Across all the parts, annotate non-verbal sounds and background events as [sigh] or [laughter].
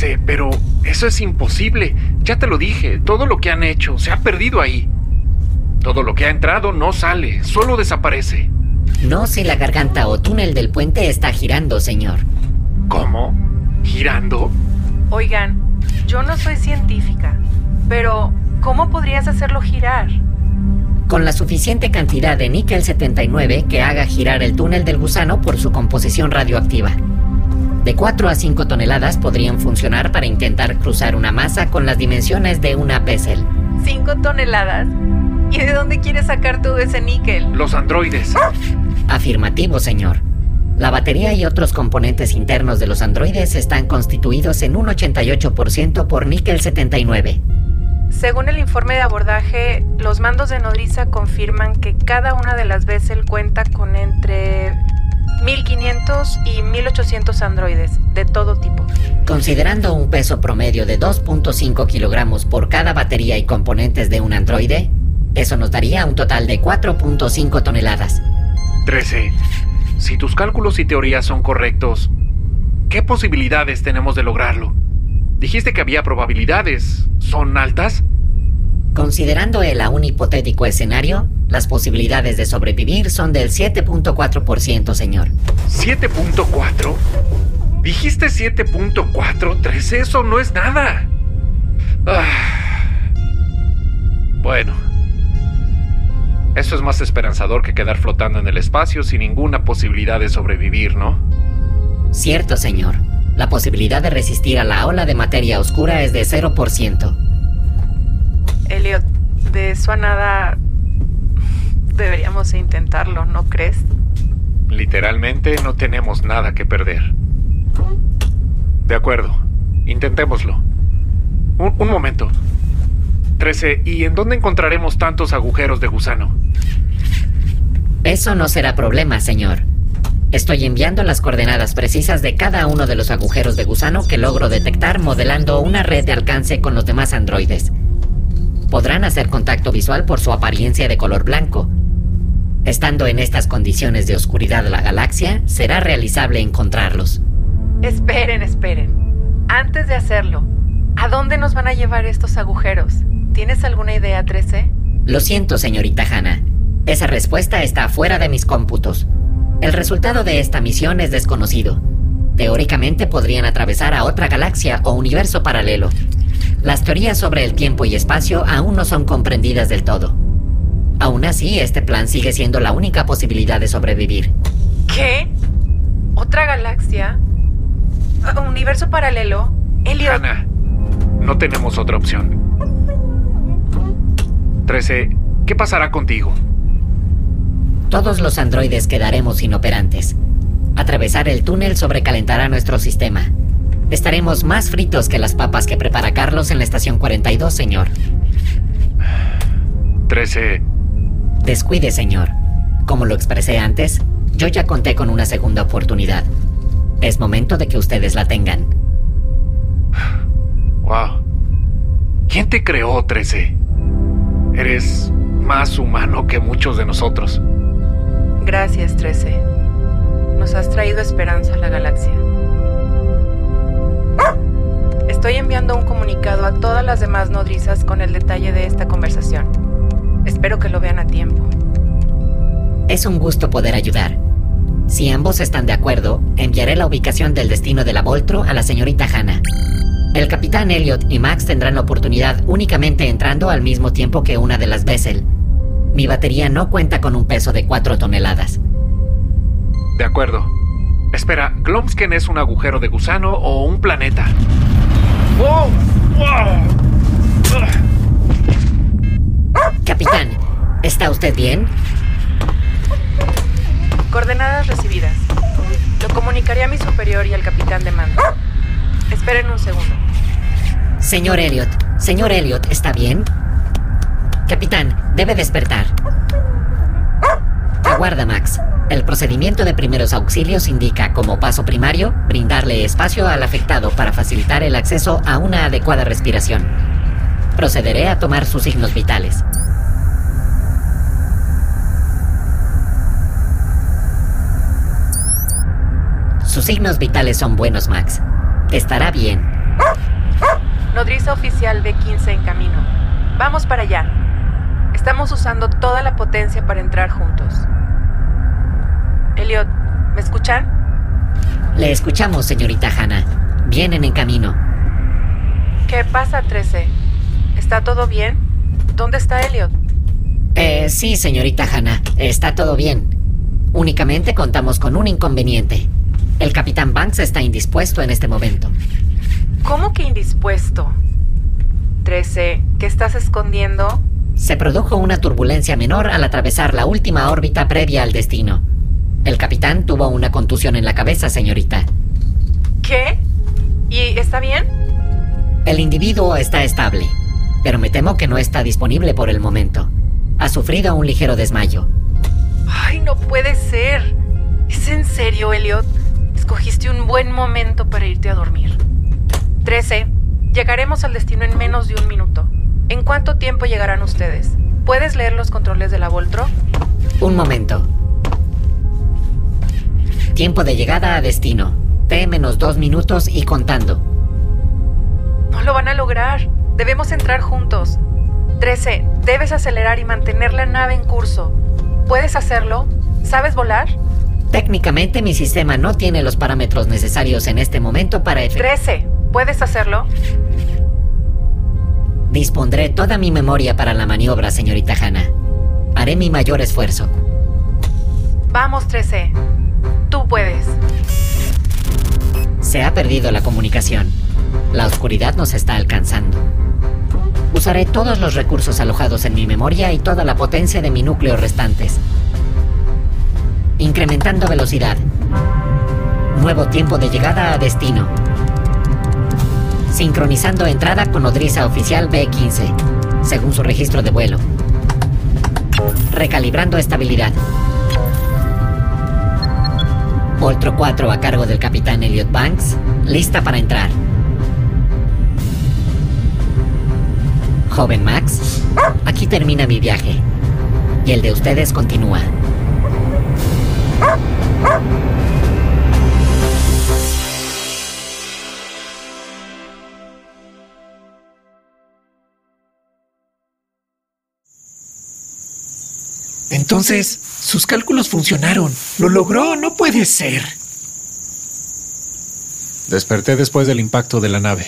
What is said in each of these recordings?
13, pero eso es imposible. Ya te lo dije, todo lo que han hecho se ha perdido ahí. Todo lo que ha entrado no sale, solo desaparece. No si la garganta o túnel del puente está girando, señor. ¿Cómo? ¿Girando? Oigan, yo no soy científica, pero ¿cómo podrías hacerlo girar? Con la suficiente cantidad de níquel 79 que haga girar el túnel del gusano por su composición radioactiva. De 4 a 5 toneladas podrían funcionar para intentar cruzar una masa con las dimensiones de una Bessel. ¿Cinco toneladas? ¿Y de dónde quieres sacar todo ese níquel? Los androides. Afirmativo, señor. La batería y otros componentes internos de los androides están constituidos en un 88% por níquel 79. Según el informe de abordaje, los mandos de nodriza confirman que cada una de las Bessel cuenta con entre 1500 y 1800 androides de todo tipo. Considerando un peso promedio de 2.5 kilogramos por cada batería y componentes de un androide, eso nos daría un total de 4.5 toneladas. 13. Si tus cálculos y teorías son correctos, ¿qué posibilidades tenemos de lograrlo? Dijiste que había probabilidades. ¿Son altas? Considerando el aún hipotético escenario, las posibilidades de sobrevivir son del 7.4%, señor. ¿7.4? ¿Dijiste 7.4? 13, eso no es nada. Ah. Bueno. Eso es más esperanzador que quedar flotando en el espacio sin ninguna posibilidad de sobrevivir, ¿no? Cierto, señor. La posibilidad de resistir a la ola de materia oscura es de 0%. Elliot, de eso a nada deberíamos intentarlo, ¿no crees? Literalmente no tenemos nada que perder. De acuerdo, intentémoslo. Un, un momento. 13. ¿Y en dónde encontraremos tantos agujeros de gusano? Eso no será problema, señor. Estoy enviando las coordenadas precisas de cada uno de los agujeros de gusano que logro detectar modelando una red de alcance con los demás androides. Podrán hacer contacto visual por su apariencia de color blanco. Estando en estas condiciones de oscuridad de la galaxia, será realizable encontrarlos. Esperen, esperen. Antes de hacerlo, ¿a dónde nos van a llevar estos agujeros? ¿Tienes alguna idea, 13? Lo siento, señorita Hanna. Esa respuesta está fuera de mis cómputos. El resultado de esta misión es desconocido. Teóricamente podrían atravesar a otra galaxia o universo paralelo. Las teorías sobre el tiempo y espacio aún no son comprendidas del todo. Aún así, este plan sigue siendo la única posibilidad de sobrevivir. ¿Qué? ¿Otra galaxia? ¿Un universo paralelo? Elliot. Hannah, no tenemos otra opción. 13. ¿Qué pasará contigo? Todos los androides quedaremos inoperantes. Atravesar el túnel sobrecalentará nuestro sistema. Estaremos más fritos que las papas que prepara Carlos en la estación 42, señor. 13. Descuide, señor. Como lo expresé antes, yo ya conté con una segunda oportunidad. Es momento de que ustedes la tengan. Wow. ¿Quién te creó, 13? Eres más humano que muchos de nosotros. Gracias, 13. Nos has traído esperanza a la galaxia. Estoy enviando un comunicado a todas las demás nodrizas con el detalle de esta conversación. Espero que lo vean a tiempo. Es un gusto poder ayudar. Si ambos están de acuerdo, enviaré la ubicación del destino de la Voltro a la señorita Hannah. El capitán Elliot y Max tendrán la oportunidad únicamente entrando al mismo tiempo que una de las Bessel. Mi batería no cuenta con un peso de 4 toneladas. De acuerdo. Espera, ¿Glomsken es un agujero de gusano o un planeta? ¡Wow! ¡Wow! Capitán, ¿está usted bien? Coordenadas recibidas. Lo comunicaré a mi superior y al capitán de mando. Esperen un segundo. Señor Elliot, señor Elliot, ¿está bien? Capitán, debe despertar. Aguarda, Max. El procedimiento de primeros auxilios indica como paso primario brindarle espacio al afectado para facilitar el acceso a una adecuada respiración. Procederé a tomar sus signos vitales. Sus signos vitales son buenos, Max. Estará bien. Nodriza oficial B15 en camino. Vamos para allá. Estamos usando toda la potencia para entrar juntos. Elliot, ¿me escuchan? Le escuchamos, señorita Hannah. Vienen en camino. ¿Qué pasa, 13? ¿Está todo bien? ¿Dónde está Elliot? Eh, sí, señorita Hannah. Está todo bien. Únicamente contamos con un inconveniente. El capitán Banks está indispuesto en este momento. ¿Cómo que indispuesto? 13, ¿qué estás escondiendo? Se produjo una turbulencia menor al atravesar la última órbita previa al destino. El capitán tuvo una contusión en la cabeza, señorita. ¿Qué? ¿Y está bien? El individuo está estable, pero me temo que no está disponible por el momento. Ha sufrido un ligero desmayo. Ay, no puede ser. ¿Es en serio, Elliot? Escogiste un buen momento para irte a dormir. 13. Llegaremos al destino en menos de un minuto. ¿En cuánto tiempo llegarán ustedes? ¿Puedes leer los controles de la Voltro? Un momento. Tiempo de llegada a destino. T menos dos minutos y contando. No lo van a lograr. Debemos entrar juntos. 13. Debes acelerar y mantener la nave en curso. ¿Puedes hacerlo? ¿Sabes volar? Técnicamente mi sistema no tiene los parámetros necesarios en este momento para... 13. ¿Puedes hacerlo? Dispondré toda mi memoria para la maniobra, señorita Hannah. Haré mi mayor esfuerzo. Vamos, 13. Puedes. Se ha perdido la comunicación. La oscuridad nos está alcanzando. Usaré todos los recursos alojados en mi memoria y toda la potencia de mi núcleo restantes. Incrementando velocidad. Nuevo tiempo de llegada a destino. Sincronizando entrada con nodriza oficial B15, según su registro de vuelo. Recalibrando estabilidad. Voltro 4 a cargo del capitán Elliot Banks, lista para entrar. Joven Max, aquí termina mi viaje. Y el de ustedes continúa. Entonces, sus cálculos funcionaron. Lo logró, no puede ser. Desperté después del impacto de la nave.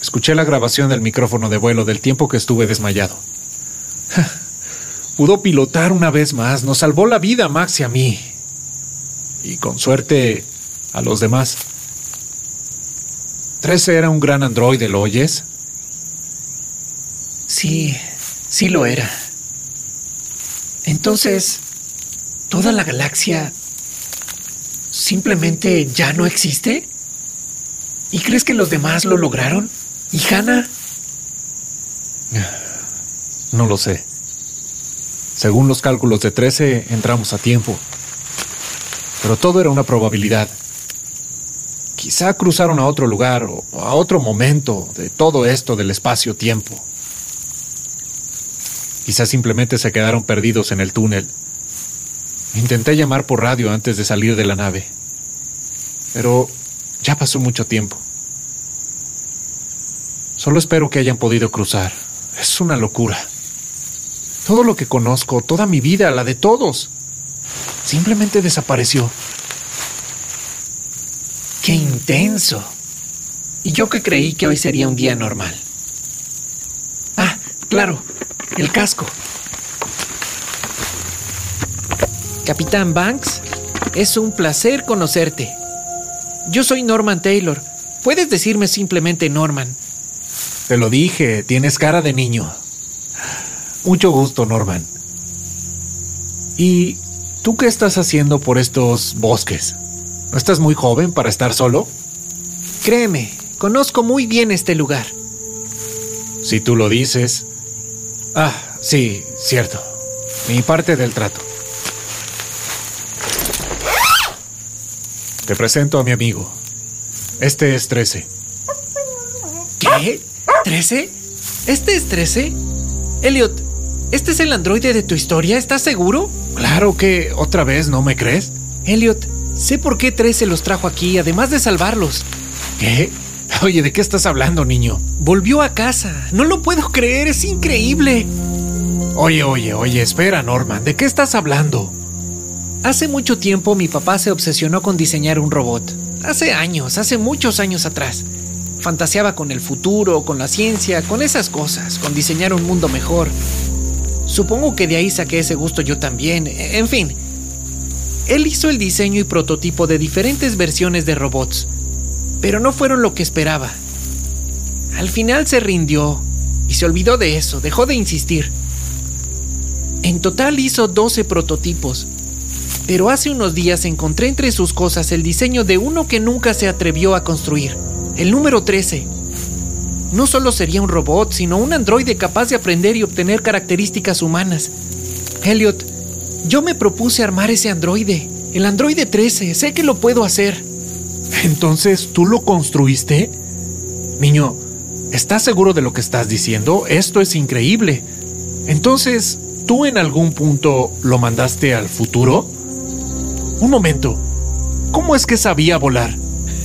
Escuché la grabación del micrófono de vuelo del tiempo que estuve desmayado. Pudo pilotar una vez más, nos salvó la vida Max y a mí. Y con suerte a los demás. ¿Trece era un gran androide, ¿lo oyes? Sí, sí lo era. Entonces, ¿toda la galaxia simplemente ya no existe? ¿Y crees que los demás lo lograron? ¿Y Hannah? [sighs] No lo sé. Según los cálculos de 13, entramos a tiempo. Pero todo era una probabilidad. Quizá cruzaron a otro lugar o a otro momento de todo esto del espacio-tiempo. Quizá simplemente se quedaron perdidos en el túnel. Intenté llamar por radio antes de salir de la nave. Pero ya pasó mucho tiempo. Solo espero que hayan podido cruzar. Es una locura. Todo lo que conozco, toda mi vida, la de todos, simplemente desapareció. ¡Qué intenso! Y yo que creí que hoy sería un día normal. Ah, claro, el casco. Capitán Banks, es un placer conocerte. Yo soy Norman Taylor. Puedes decirme simplemente Norman. Te lo dije, tienes cara de niño. Mucho gusto, Norman. ¿Y tú qué estás haciendo por estos bosques? ¿No estás muy joven para estar solo? Créeme, conozco muy bien este lugar. Si tú lo dices. Ah, sí, cierto. Mi parte del trato. Te presento a mi amigo. Este es 13. ¿Qué? ¿13? ¿Este es 13? Elliot, ¿este es el androide de tu historia? ¿Estás seguro? Claro que otra vez no me crees. Elliot, sé por qué 13 los trajo aquí, además de salvarlos. ¿Qué? Oye, ¿de qué estás hablando, niño? Volvió a casa. No lo puedo creer, es increíble. Oye, oye, oye, espera, Norman, ¿de qué estás hablando? Hace mucho tiempo mi papá se obsesionó con diseñar un robot. Hace años, hace muchos años atrás. Fantaseaba con el futuro, con la ciencia, con esas cosas, con diseñar un mundo mejor. Supongo que de ahí saqué ese gusto yo también. En fin, él hizo el diseño y prototipo de diferentes versiones de robots, pero no fueron lo que esperaba. Al final se rindió y se olvidó de eso, dejó de insistir. En total hizo 12 prototipos, pero hace unos días encontré entre sus cosas el diseño de uno que nunca se atrevió a construir, el número 13. No solo sería un robot, sino un androide capaz de aprender y obtener características humanas. Elliot, yo me propuse armar ese androide, el androide 13, sé que lo puedo hacer. Entonces, ¿tú lo construiste? Niño, ¿estás seguro de lo que estás diciendo? Esto es increíble. Entonces, ¿tú en algún punto lo mandaste al futuro? Un momento, ¿cómo es que sabía volar?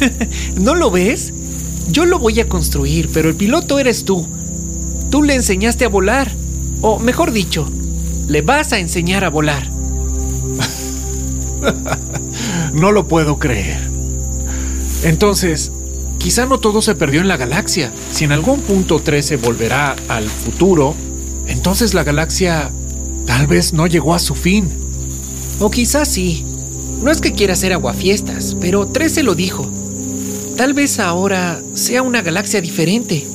[laughs] ¿No lo ves? Yo lo voy a construir, pero el piloto eres tú. Tú le enseñaste a volar. O mejor dicho, le vas a enseñar a volar. [laughs] no lo puedo creer. Entonces, quizá no todo se perdió en la galaxia. Si en algún punto 13 volverá al futuro, entonces la galaxia tal vez no llegó a su fin. O quizás sí. No es que quiera hacer aguafiestas, pero 13 lo dijo. Tal vez ahora sea una galaxia diferente.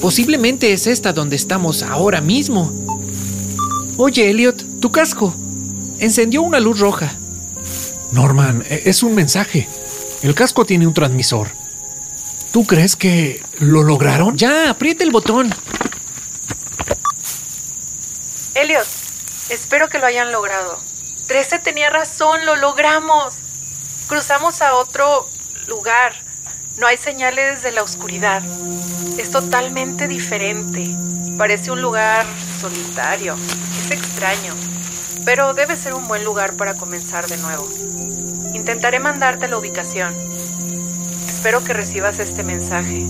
Posiblemente es esta donde estamos ahora mismo. Oye, Elliot, tu casco. Encendió una luz roja. Norman, e-, es un mensaje. El casco tiene un transmisor. ¿Tú crees que lo lograron? Ya, aprieta el botón. Elliot, espero que lo hayan logrado. Trece tenía razón, lo logramos. Cruzamos a otro lugar. No hay señales de la oscuridad. Es totalmente diferente. Parece un lugar solitario. Es extraño. Pero debe ser un buen lugar para comenzar de nuevo. Intentaré mandarte la ubicación. Espero que recibas este mensaje.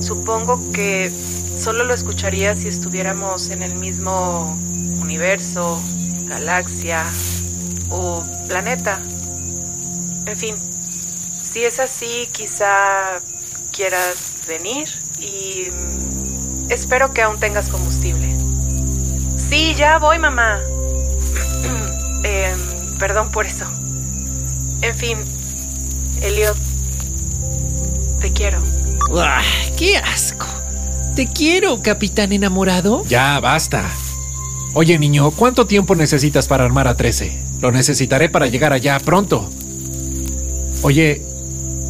Supongo que solo lo escucharía si estuviéramos en el mismo universo, galaxia o planeta. En fin, si es así, quizá quieras venir y espero que aún tengas combustible. Sí, ya voy, mamá. eh, [clears throat] perdón por eso. En fin, Elliot, te quiero. ¡Uah, ¡Qué asco! ¿Te quiero, capitán enamorado? Ya, basta. Oye, niño, ¿cuánto tiempo necesitas para armar a 13? Lo necesitaré para llegar allá pronto. Oye,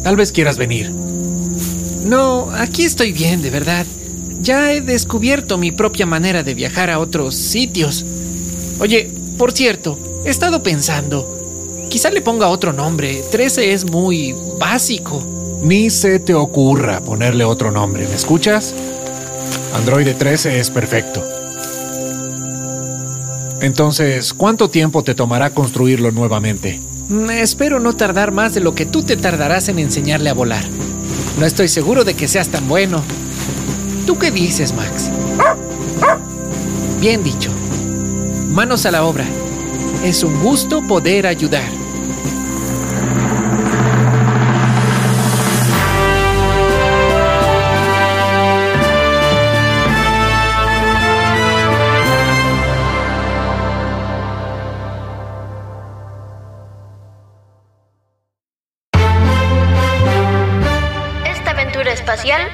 Tal vez quieras venir. No, aquí estoy bien, de verdad. Ya he descubierto mi propia manera de viajar a otros sitios. Oye, por cierto, he estado pensando. Quizá le ponga otro nombre. 13 es muy básico. Ni se te ocurra ponerle otro nombre, ¿me escuchas? Android 13 es perfecto. Entonces, ¿cuánto tiempo te tomará construirlo nuevamente? Mm, espero no tardar más de lo que tú te tardarás en enseñarle a volar. No estoy seguro de que seas tan bueno. ¿Tú qué dices, Max? Bien dicho. Manos a la obra. Es un gusto poder ayudar.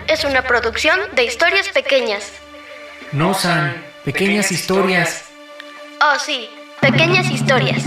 Es una producción de historias pequeñas. No, San, pequeñas historias. Oh, sí, pequeñas historias.